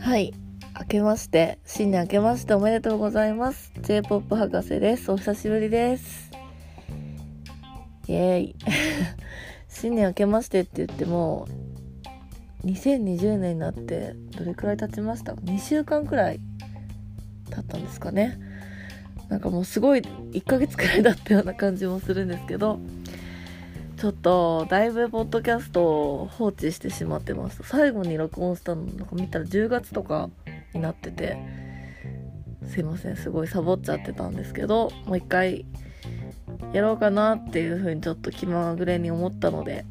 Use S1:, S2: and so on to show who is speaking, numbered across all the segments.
S1: はい明けまして新年明けましておめでとうございます。J-POP 博士です。お久しぶりです。イエーイ。新年明けましてって言っても2020年になってどれくらい経ちました？2週間くらい経ったんですかね。なんかもうすごい1ヶ月くらいだったような感じもするんですけど。ちょっとだいぶポッドキャストを放置してしまってます。最後に録音したのなんか見たら10月とかになっててすいません。すごいサボっちゃってたんですけどもう一回やろうかなっていう風にちょっと気まぐれに思ったので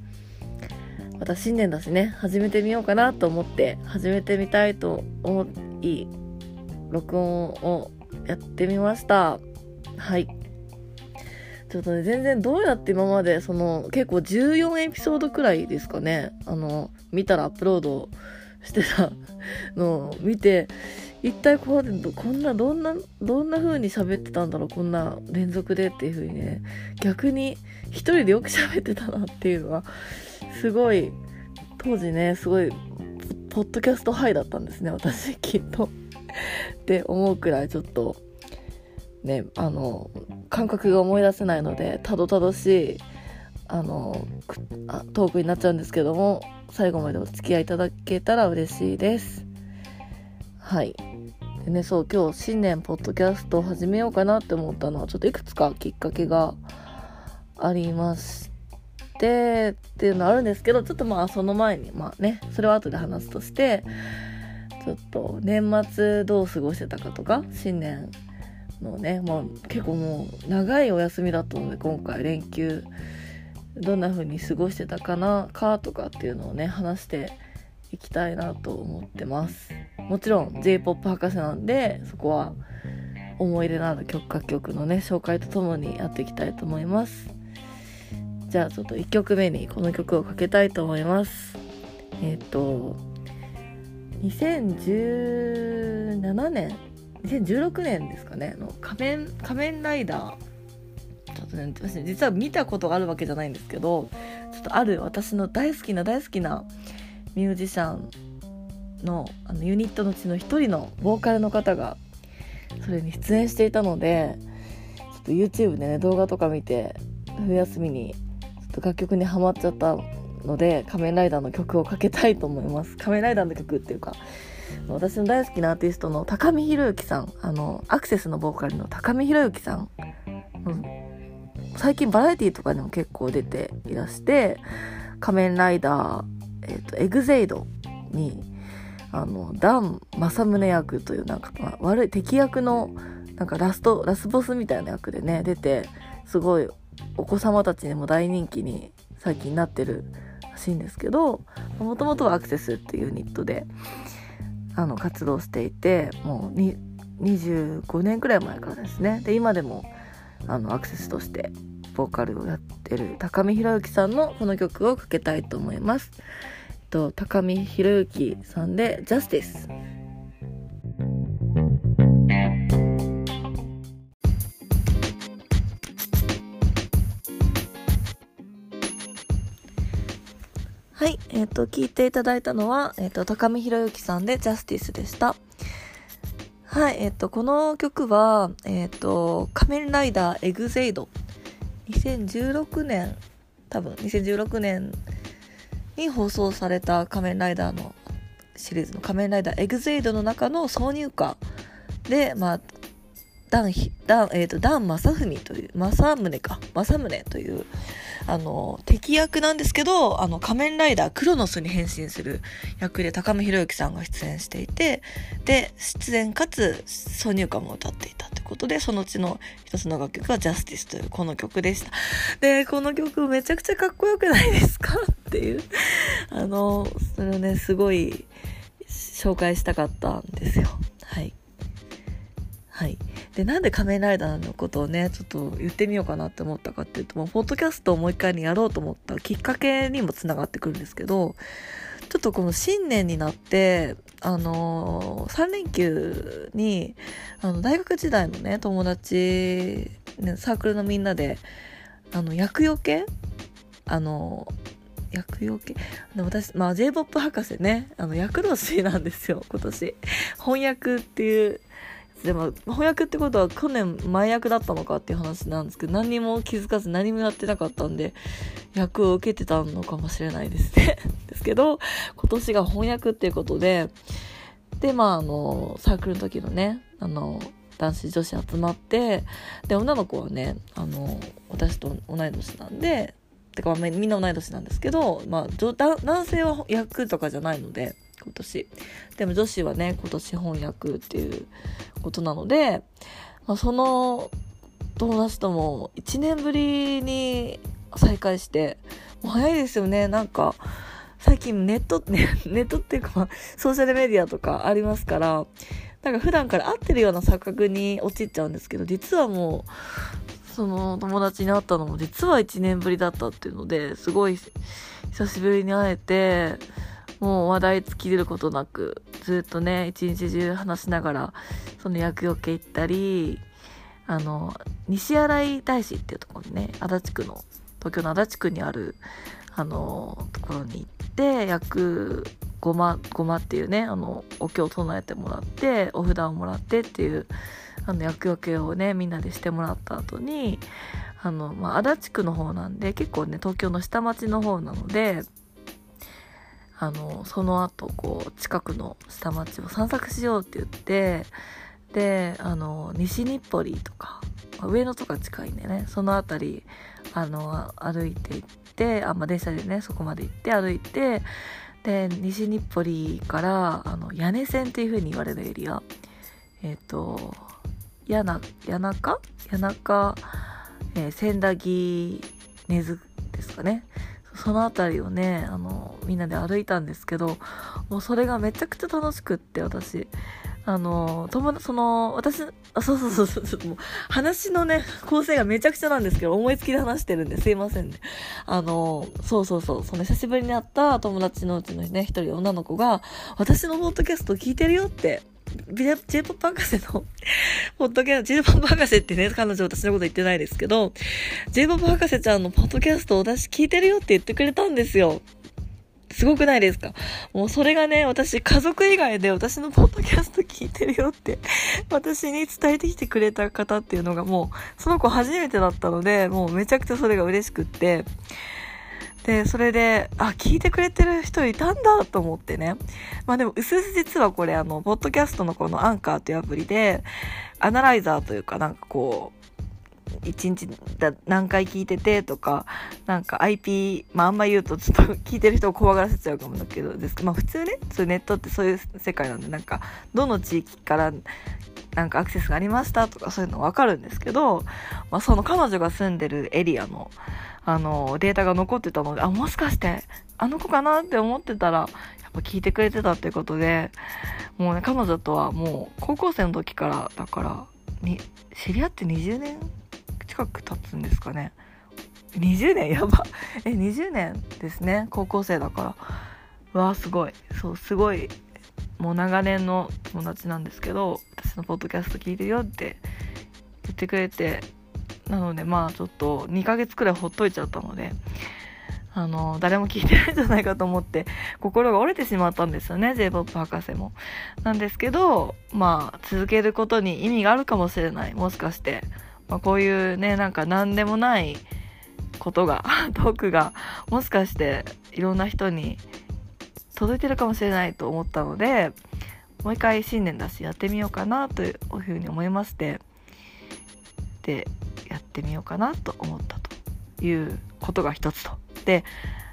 S1: また新年だしね始めてみようかなと思って始めてみたいと思い録音をやってみました。はい。ちょっとね全然どうやって今までその結構14エピソードくらいですかね。あの見たらアップロードしてた のを見て一体こうこんなどんなどんな風に喋ってたんだろうこんな連続でっていう風にね。逆に一人でよく喋ってたなっていうのはすごい当時ねすごいポッドキャストハイだったんですね私きっと。って思うくらいちょっとねあの感覚が思い出せないのでたどたどしいあのトークになっちゃうんですけども最後までお付き合いいただけたら嬉しいです。はい。でねそう今日新年ポッドキャストを始めようかなって思ったのはちょっといくつかきっかけがありましてっていうのあるんですけどちょっとまあその前にまあねそれは後で話すとしてちょっと年末どう過ごしてたかとか新年のねもう結構もう長いお休みだったので今回連休どんな風に過ごしてたかなかとかっていうのをね話していきたいなと思ってます。もちろん J-POP 博士なんでそこは思い入れのある曲楽曲のね紹介とともにやっていきたいと思います。じゃあちょっと1曲目にこの曲をかけたいと思います。えっ、ー、と2017年2016年ですかね。の仮面仮面ライダー。ちょっとね私実は見たことがあるわけじゃないんですけどちょっとある私の大好きな大好きなミュージシャンのあのユニットのうちの一人のボーカルの方がそれに出演していたのでちょっと YouTube でね動画とか見て冬休みにちょっと楽曲にはまっちゃったので仮面ライダーの曲をかけたいと思います。仮面ライダーの曲っていうか私の大好きなアーティストの高見宏之さん。あのアクセスのボーカルの高見宏之さん、うん、最近バラエティとかにも結構出ていらして仮面ライダー、えーと、エグゼイドにあのダン正宗役というなんか、まあ、悪い敵役のなんかラストラスボスみたいな役でね出てすごいお子様たちにも大人気に最近なってるらしいんですけどもともとはアクセスっていうユニットであの活動していてもうに25年くらい前からですねで今でもあのアクセスとしてボーカルをやってる高見宏之さんのこの曲をかけたいと思います。と高見宏之さんで「ジャスティス」。えっ、ー、と、聞いていただいたのは、えっ、ー、と、貴水博之さんで JUSTICE でした。はい、えっ、ー、と、この曲は、えっ、と、仮面ライダーエグゼイド。2016年、多分2016年に放送された仮面ライダーのシリーズの仮面ライダーエグゼイドの中の挿入歌で、まあ、檀、檀、えっ、ー、と、檀正文という、正宗か、正宗という、あの、敵役なんですけど、あの、仮面ライダークロノスに変身する役で高見博之さんが出演していて、で、出演かつ挿入歌も歌っていたということで、そのうちの一つの楽曲がジャスティスというこの曲でした。で、この曲めちゃくちゃかっこよくないですかっていう、あの、それをね、すごい紹介したかったんですよ。はい。はい。で、なんで仮面ライダーのことをね、ちょっと言ってみようかなって思ったかっていうと、もう、ポッドキャストをもう一回にやろうと思ったきっかけにもつながってくるんですけど、ちょっとこの新年になって、あのー、3連休に、あの、大学時代のね、友達、ね、サークルのみんなで、あの、厄除けあの役よけ？で私まあ J−POP 博士ねあの役年なんですよ今年翻訳っていうでも翻訳ってことは去年前役だったのかっていう話なんですけど何も気づかず何もやってなかったんで役を受けてたのかもしれないですね。ですけど今年が翻訳っていうことででまああのサークルの時のねあの男子女子集まってで女の子はねあの私と同い年なんでてか、みんな同い年なんですけど、まあ、男性は役とかじゃないので今年。でも女子はね今年翻訳っていうことなので、まあ、その友達とも1年ぶりに再会してもう早いですよね。なんか最近ネット、ね、ネットっていうか、ソーシャルメディアとかありますからなんか普段から会ってるような錯覚に陥っちゃうんですけど実はもうその友達に会ったのも実は1年ぶりだったっていうのですごい久しぶりに会えてもう話題尽きることなくずっとね一日中話しながらその厄除け行ったりあの西新井大師っていうところにね足立区の東京の足立区にあるあのところに行って役ごまごまっていうねあのお経を唱えてもらってお札をもらってっていうあの厄除けをねみんなでしてもらった後にあの、まあ、足立区の方なんで結構ね東京の下町の方なのであのその後こう近くの下町を散策しようって言ってであの西日暮里とか上野とか近いんでね。その辺りあの歩いて行ってあ、まあ、電車でねそこまで行って歩いてで西日暮里からあの屋根線っていう風に言われるエリア。えっ、ー、と谷中？谷中、千駄木根津ですかね。その辺りをねあのみんなで歩いたんですけどもうそれがめちゃくちゃ楽しくって私。あの友達その私あそうそうそうそうそうもう話のね構成がめちゃくちゃなんですけど思いつきで話してるんですいませんね。あのそうそうそうその久しぶりに会った友達のうちのね一人女の子が私のポッドキャスト聞いてるよって J-POP 博士の、ポッドキャスト、J-POP 博士ってね、彼女私のこと言ってないですけど、J-POP 博士ちゃんのポッドキャスト私聞いてるよって言ってくれたんですよ。すごくないですか？もうそれがね、私家族以外で私のポッドキャスト聞いてるよって私に伝えてきてくれた方っていうのがもう、その子初めてだったので、もうめちゃくちゃそれが嬉しくって、で、それで、あ、聞いてくれてる人いたんだと思ってね。まあでも、うすうす実はこれ、あの、ポッドキャストのこのアンカーというアプリで、アナライザーというかなんかこう、一日だ何回聞いててとか、なんか IP、まああんま言うとちょっと聞いてる人を怖がらせちゃうかもだけど、ですまあ普通ね、そういうネットってそういう世界なんで、なんか、どの地域からなんかアクセスがありましたとかそういうのわかるんですけど、まあその彼女が住んでるエリアの、あの、データが残ってたので、あ、もしかして、あの子かなって思ってたら、やっぱ聞いてくれてたってことで、もうね、彼女とはもう、高校生の時から、だから、に、知り合って20年近く経つんですかね。20年？やば。え、20年ですね。高校生だから。わあ、すごい。そう、すごい、もう長年の友達なんですけど、私のポッドキャスト聞いてるよって言ってくれて、なのでまあちょっと2ヶ月くらいほっといちゃったので、あの、誰も聞いてないんじゃないかと思って、心が折れてしまったんですよね、J-POP 博士も。なんですけど、まあ、続けることに意味があるかもしれない。もしかして。まあ、こういうね、なんか何でもないことが、トークが、もしかしていろんな人に届いてるかもしれないと思ったので、もう一回新年だしやってみようかなというふうに思いまして、で、やってみようかなと思ったということが一つと。で、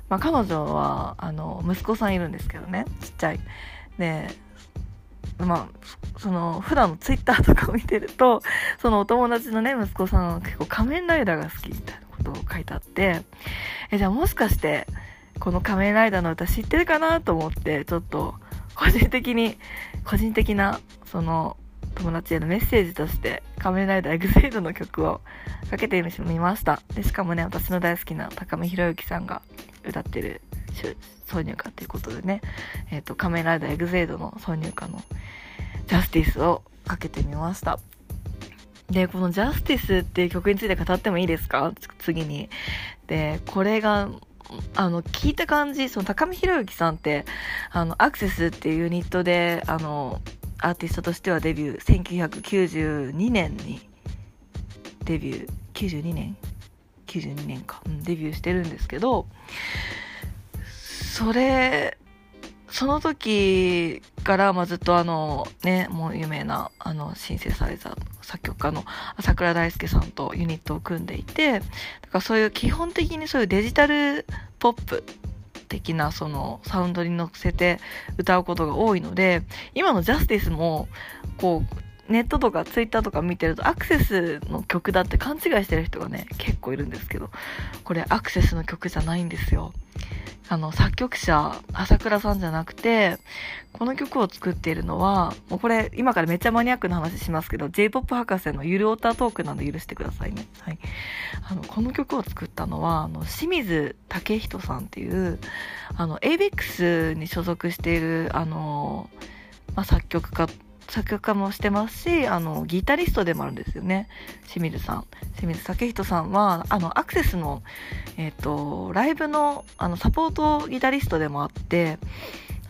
S1: まあ、彼女はあの息子さんいるんですけどねちっちゃい。でまあその普段のツイッターとかを見てるとそのお友達のね息子さんは結構仮面ライダーが好きみたいなことを書いてあってえじゃあもしかしてこの仮面ライダーの歌知ってるかなと思ってちょっと個人的に個人的なその友達へのメッセージとして仮面ライダーエグゼイドの曲をかけてみました。で、しかもね、私の大好きな貴水博之さんが歌ってる挿入歌っていうことでね、え、ー、と、仮面ライダーエグゼイドの挿入歌の JUSTICE をかけてみました。で、この JUSTICE っていう曲について語ってもいいですか？次に。で、これがあの聞いた感じその高見博之さんってあのアクセスっていうユニットであのアーティストとしてはデビュー1992年にデビュー92年？92年か、うん、デビューしてるんですけどそれその時から、まあ、ずっとあのねもう有名なあのシンセサイザー作曲家の朝倉大輔さんとユニットを組んでいてだからそういう基本的にそういうデジタルポップ的なそのサウンドに乗せて歌うことが多いので今のジャスティスもこうネットとかツイッターとか見てるとアクセスの曲だって勘違いしてる人がね結構いるんですけどこれアクセスの曲じゃないんですよあの、作曲者、朝倉さんじゃなくて、この曲を作っているのは、もうこれ、今からめっちゃマニアックな話しますけど、J-POP 博士のゆるオタトークなので許してくださいね。はい。あの、この曲を作ったのは、あの、清水武人さんっていう、あの、ABEX に所属している、あの、まあ、作曲家作曲家もしてますし、あの、ギタリストでもあるんですよね。清水さん。清水武人さんは、あの、アクセスの、えっ、ー、と、ライブの、あの、サポートギタリストでもあって、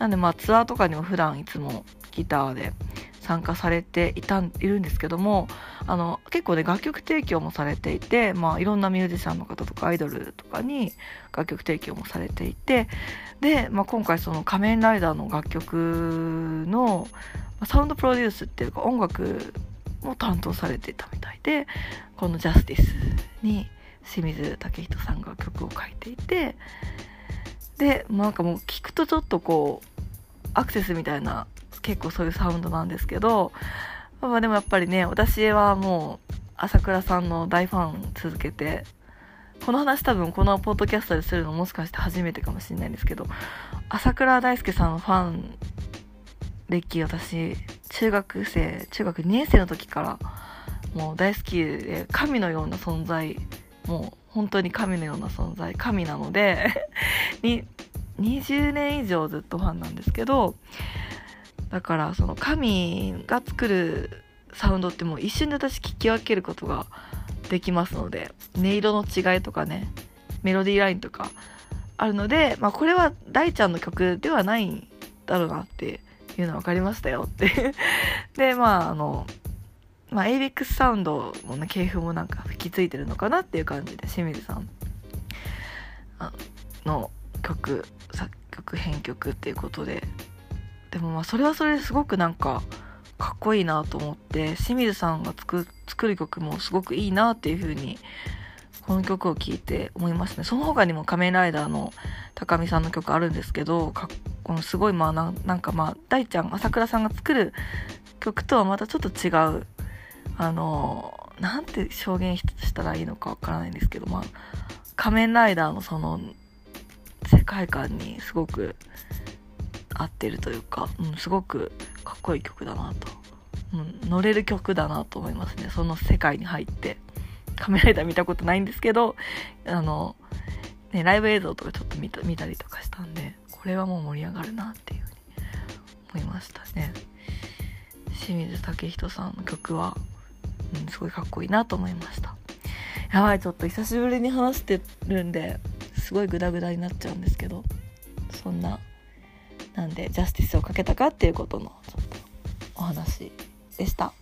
S1: なんでまあツアーとかにも普段いつもギターで参加されていたいるんですけどもあの結構ね楽曲提供もされていて、まあ、いろんなミュージシャンの方とかアイドルとかに楽曲提供もされていてで、まあ、今回その「仮面ライダー」の楽曲のサウンドプロデュースっていうか音楽も担当されていたみたいでこの「ジャスティスに清水武人さんが曲を書いていてでなんかもう聞くとちょっとこうアクセスみたいな結構そういうサウンドなんですけど、まあ、でもやっぱりね私はもう朝倉さんの大ファン続けてこの話多分このポッドキャストでするのもしかして初めてかもしれないんですけど朝倉大輔さんのファン歴私中学生中学2年生の時からもう大好きで神のような存在もう本当に神のような存在神なので に20年以上ずっとファンなんですけどだからその神が作るサウンドってもう一瞬で私聞き分けることができますので音色の違いとかねメロディーラインとかあるので、まあ、これは大ちゃんの曲ではないんだろうなっていうのは分かりましたよって。でまああのまあ ABEX サウンドのね系譜もなんか吹き付いてるのかなっていう感じで清水さん。の曲作曲編曲っていうことで。でもまあそれはそれですごくなんかかっこいいなと思って清水さんが作る曲もすごくいいなっていう風にこの曲を聴いて思いますね。その他にも「仮面ライダー」の高見さんの曲あるんですけどこのすごいまあなんかまあ大ちゃん朝倉さんが作る曲とはまたちょっと違うあのなんて表現したらいいのかわからないんですけどまあ仮面ライダーのその世界観にすごく合ってるというか、うん、すごくかっこいい曲だなと、うん、乗れる曲だなと思いますね。その世界に入って。カメラライダー見たことないんですけどあの、ね、ライブ映像とかちょっと見た見たりとかしたんでこれはもう盛り上がるなっていうふうに思いましたね。清水武人さんの曲は、うん、すごいかっこいいなと思いました。やばいちょっと久しぶりに話してるんですごいグダグダになっちゃうんですけどそんななんでジャスティスをかけたかっていうことのちょっとお話でした。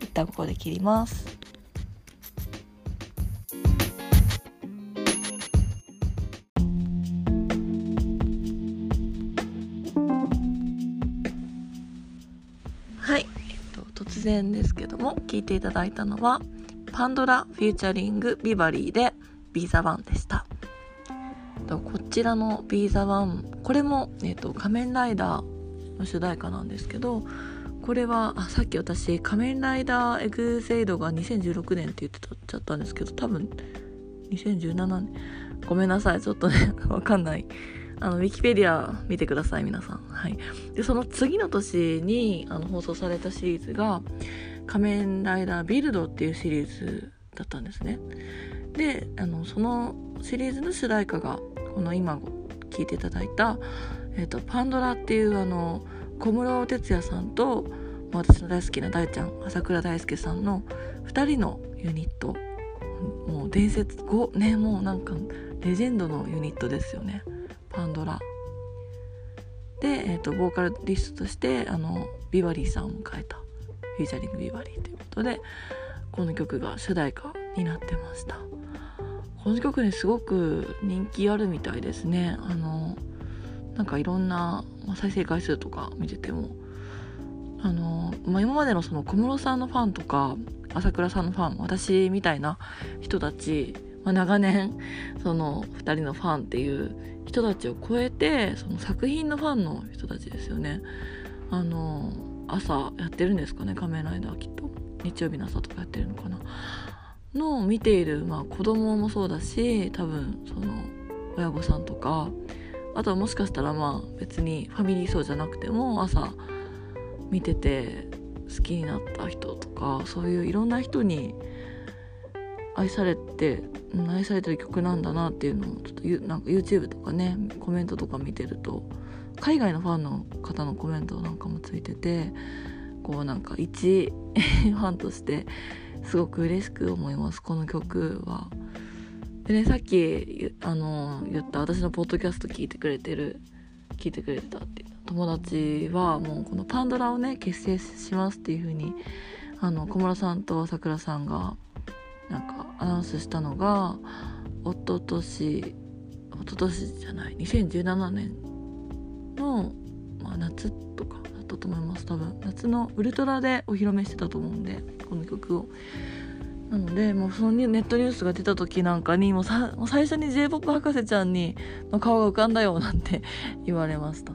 S1: 一旦ここで切ります。はい、えっと、突然ですけども聞いていただいたのは PANDORA featuring Beverly で Be The One でした。こちらの「Be The One これも、えーと、仮面ライダーの主題歌なんですけどこれはあさっき私仮面ライダーエグゼイドが2016年って言ってちゃったんですけど多分2017年。ごめんなさいちょっとね わかんない。あのウィキペディア見てください皆さん。はい。でその次の年にあの放送されたシリーズが仮面ライダービルドっていうシリーズだったんですね。であのそのシリーズの主題歌がこの今聴いていただいた「えーと、パンドラ」っていうあの小室哲哉さんと私の大好きな大ちゃん朝倉大輔さんの2人のユニット。もう伝説5ねもうなんかレジェンドのユニットですよね。パンドラ。で、えーと、ボーカルリストとしてあのビバリーさんを迎えた。フューチャリングビバリーということでこの曲が主題歌になってました。この曲ねすごく人気あるみたいですね。あのなんかいろんなま再生回数とか見てても。あの、まあ、今までのその小室さんのファンとか朝倉さんのファン私みたいな人たち、まあ、長年その2人のファンっていう人たちを超えてその作品のファンの人たちですよね。あの朝やってるんですかね仮面ライダーきっと。日曜日の朝とかやってるのかな。の見ている、まあ、子供もそうだし多分その親御さんとかあとはもしかしたらまあ別にファミリー層じゃなくても朝見てて好きになった人とかそういういろんな人に愛されて愛されてる曲なんだなっていうのをちょっとなんか YouTube とかねコメントとか見てると海外のファンの方のコメントなんかもついててこうなんか一 ファンとしてすごく嬉しく思いますこの曲は。でねさっきあの言った私のポッドキャスト聞いてくれてる聞いてくれてたって友達はもうこのパンドラをね結成しますっていう風にあの小室さんと朝倉さんがなんかアナウンスしたのが一昨年一昨年じゃない2017年の、まあ、夏とかったと思います。多分夏のウルトラでお披露目してたと思うんでこの曲を。なのでもうそのネットニュースが出た時なんかにもうさもう最初に j p o p 博士ちゃんにの顔が浮かんだよなんて 言われました。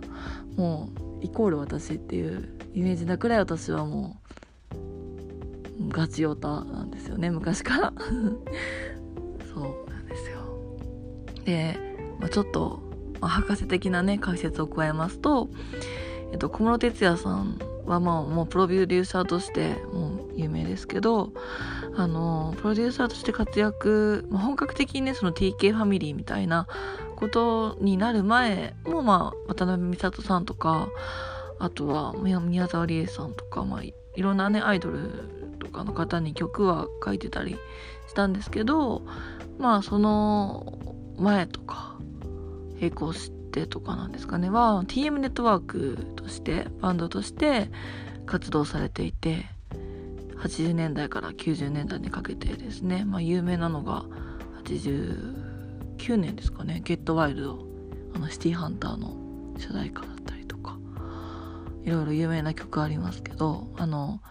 S1: もうイコール私っていうイメージなくらい私はもうガチオタなんですよね昔から。そうなんですよ。で、まあ、ちょっと、まあ、博士的なね解説を加えますと、えっと、小室哲哉さんはまあもうプロデューサーとしてもう有名ですけどあのプロデューサーとして活躍、まあ、本格的にねその TK ファミリーみたいなことになる前もまあ渡辺美里さんとかあとは宮沢りえさんとか、まあ、いろんなねアイドルとかの方に曲は書いてたりしたんですけどまあその前とか並行してとかなんですかね。は TM ネットワークとしてバンドとして活動されていて80年代から90年代にかけてですね、まあ、有名なのが89年ですかね「ゲットワイルド」あのシティーハンターの主題歌だったりとか。いろいろ有名な曲ありますけどあの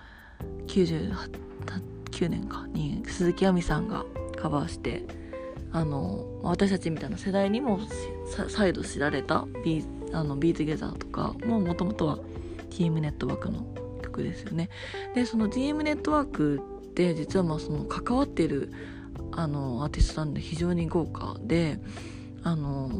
S1: 98 9年かに鈴木亜美さんがカバーしてあの私たちみたいな世代にも再度知られたビーあのビートゲザーとかももともとは TM ネットワークの曲ですよね。でその DM ネットワークって実はまあその関わっているあのアーティストなんで非常に豪華であの、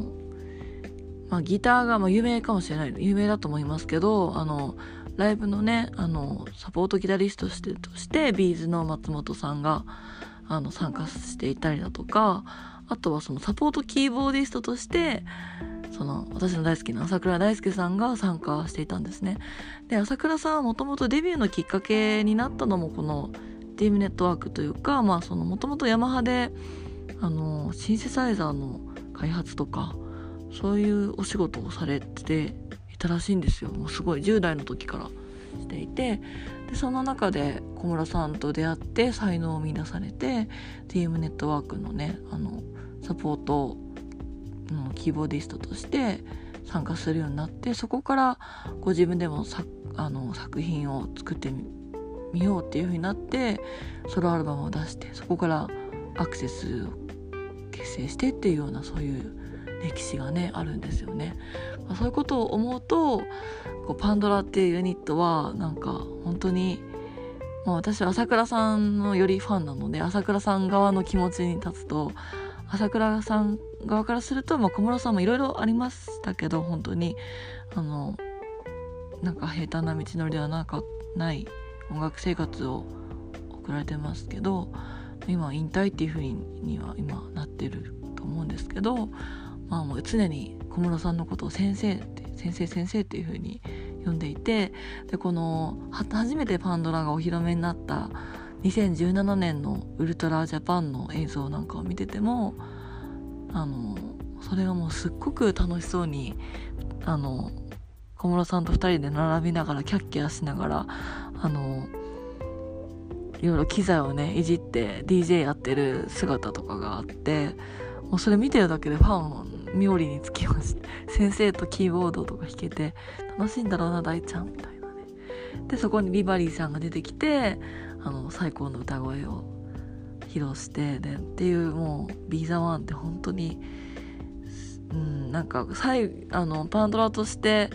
S1: まあ、ギターがまあ有名かもしれない有名だと思いますけどあのライブのねあのサポートギタリストとしてとして B'zの松本さんがあの参加していたりだとかあとはそのサポートキーボーディストとしてその私の大好きな浅倉大介さんが参加していたんですね。で朝倉さんはもともとデビューのきっかけになったのもこの DM ネットワークというかまあそのもともとヤマハであのシンセサイザーの開発とかそういうお仕事をされていたらしいんですよもうすごい10代の時からしていてでその中で小室さんと出会って才能を見出されて DM ネットワークのねあのサポートのキーボーディストとして参加するようになってそこからご自分でもさあの作品を作ってみようっていう風になってソロアルバムを出してそこからアクセスを結成してっていうようなそういう歴史がねあるんですよね。まあ、そういうことを思うとこうパンドラっていうユニットはなんか本当に、まあ、私は朝倉さんのよりファンなので朝倉さん側の気持ちに立つと朝倉さん側からすると、まあ、小室さんもいろいろありましたけど本当にあのなんか平坦な道のりではなかない音楽生活を送られてますけど今引退っていうふうには今なってると思うんですけど、まあ、もう常に小室さんのことを先生って先生先生っていうふうに呼んでいてでこの初めてパンドラがお披露目になった2017年のウルトラジャパンの映像なんかを見ててもあのそれがもうすっごく楽しそうにあの小室さんと2人で並びながらキャッキャしながらあのいろいろ機材をねいじって DJ やってる姿とかがあってもうそれ見てるだけでファン冥利につきまして 先生とキーボードとか弾けて楽しいんだろうな大ちゃんみたいなね。でそこにビバリーさんが出てきてあの最高の歌声を披露してでっていうもう「ビーザワンって本当にうんなんか最あのパンドラとして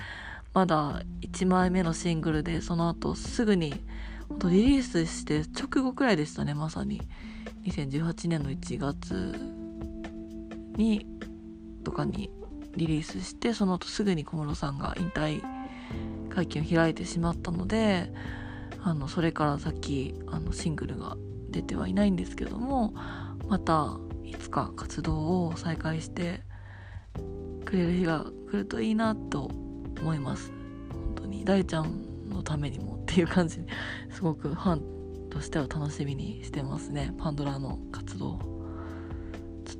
S1: まだ1枚目のシングルでその後すぐにリリースして直後くらいでしたねまさに。2018年の1月にとかにリリースしてその後すぐに小室さんが引退会見を開いてしまったのであのそれから先あのシングルが出てはいないんですけどもまたいつか活動を再開してくれる日が来るといいなと思います。本当に大ちゃんのためにもっていう感じすごくファンとしては楽しみにしてますね。パンドラの活動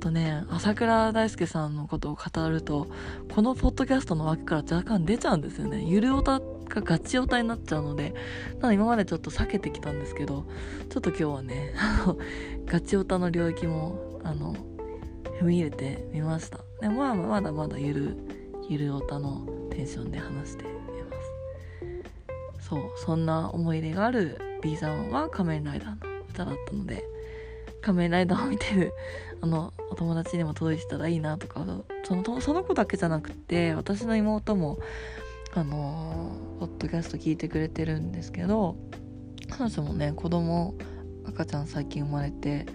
S1: とね朝倉大輔さんのことを語るとこのポッドキャストの枠から若干出ちゃうんですよね。ゆるおたがガチオタになっちゃうのでなの今までちょっと避けてきたんですけどちょっと今日はね ガチオタの領域もあの踏み入れてみました。でまあまだまだゆるゆるオタのテンションで話しています。そうそんな思い入れがある B さんは仮面ライダーの歌だったので仮面ライダーを見てるあのお友達にも届いてたらいいなとかそのその子だけじゃなくて私の妹もあのポッドキャスト聞いてくれてるんですけど彼女もね子供赤ちゃん最近生まれて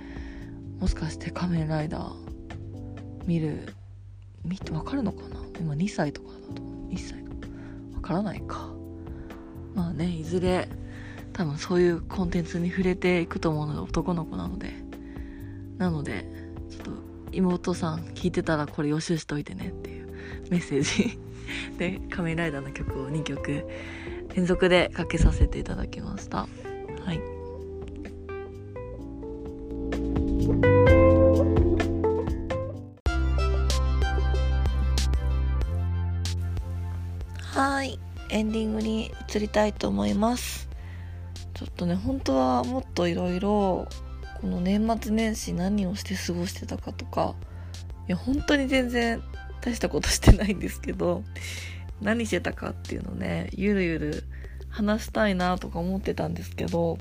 S1: もしかして仮面ライダー見る見てわかるのかな？今2歳とかだと1歳とか。わからないか。まあねいずれ多分そういうコンテンツに触れていくと思うので男の子なので。なのでちょっと妹さん聞いてたらこれ予習しといてねっていうメッセージ。で仮面ライダーの曲を2曲連続でかけさせていただきました。はい。はい。エンディングに移りたいと思います。ちょっとね本当はもっといろいろこの年末年始何をして過ごしてたかとかいや本当に全然大したことしてないんですけど 何してたかっていうのねゆるゆる話したいなとか思ってたんですけど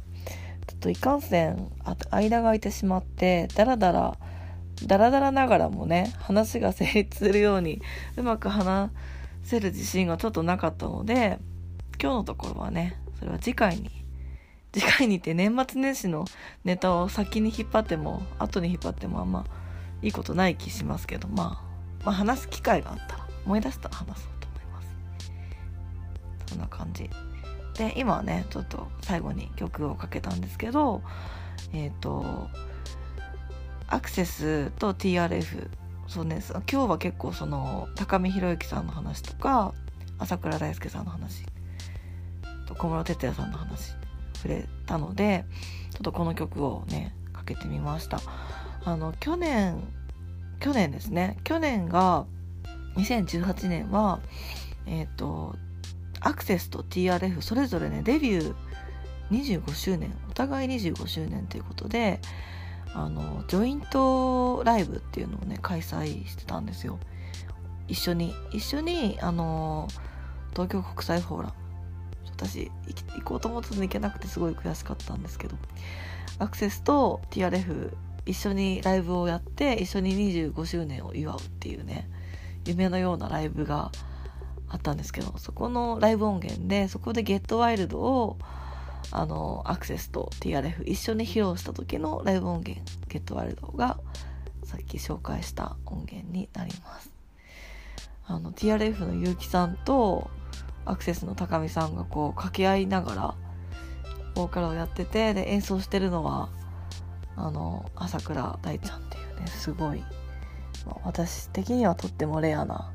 S1: ちょっといかんせん間が空いてしまってダラダラダラダラながらもね話が成立するようにうまく話せる自信がちょっとなかったので今日のところはねそれは次回に次回にて年末年始のネタを先に引っ張っても後に引っ張ってもあんまいいことない気しますけど、まあ、まあ話す機会があったら思い出したら話そうと思います。そんな感じ。で今はねちょっと最後に曲をかけたんですけどえっ、ー、とアクセスと TRF そうね今日は結構その高見宏之さんの話とか朝倉大輔さんの話と小室哲哉さんの話触れたのでちょっとこの曲をねかけてみました。あの去年去年ですね。去年が2018年はえっ、ー、とアクセスと TRF それぞれねデビュー25周年お互い25周年ということであのジョイントライブっていうのをね開催してたんですよ。一緒に一緒にあの東京国際フォーラム私行こうと思っても行けなくてすごい悔しかったんですけど。アクセスと TRF 一緒にライブをやって一緒に25周年を祝うっていうね夢のようなライブがあったんですけどそこのライブ音源でそこで「ゲットワイルドをあのアクセスと TRF 一緒に披露した時のライブ音源「ゲットワイルドがさっき紹介した音源になります。あの TRF の結城さんとアクセスの高見さんがこう掛け合いながらボーカルをやっててで演奏してるのはあの朝倉大ちゃんっていうねすごい、まあ、私的にはとってもレアな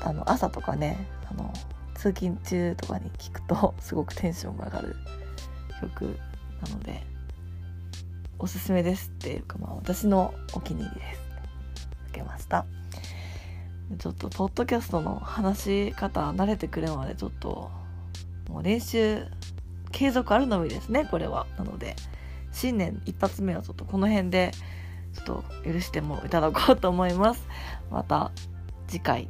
S1: あの朝とかねあの通勤中とかに聞くと すごくテンションが上がる曲なのでおすすめですっていうかまあ私のお気に入りです。受けました。ちょっとポッドキャストの話し方慣れてくるまでちょっともう練習継続あるのみですねこれは。なので新年一発目はちょっとこの辺でちょっと許してもいただこうと思います。また次回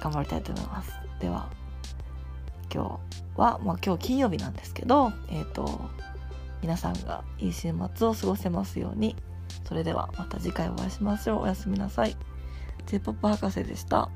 S1: 頑張りたいと思います。では今日は、まあ、今日金曜日なんですけどえっ、ー、と皆さんがいい週末を過ごせますように。それではまた次回お会いしましょう。おやすみなさい。J-POP 博士でした。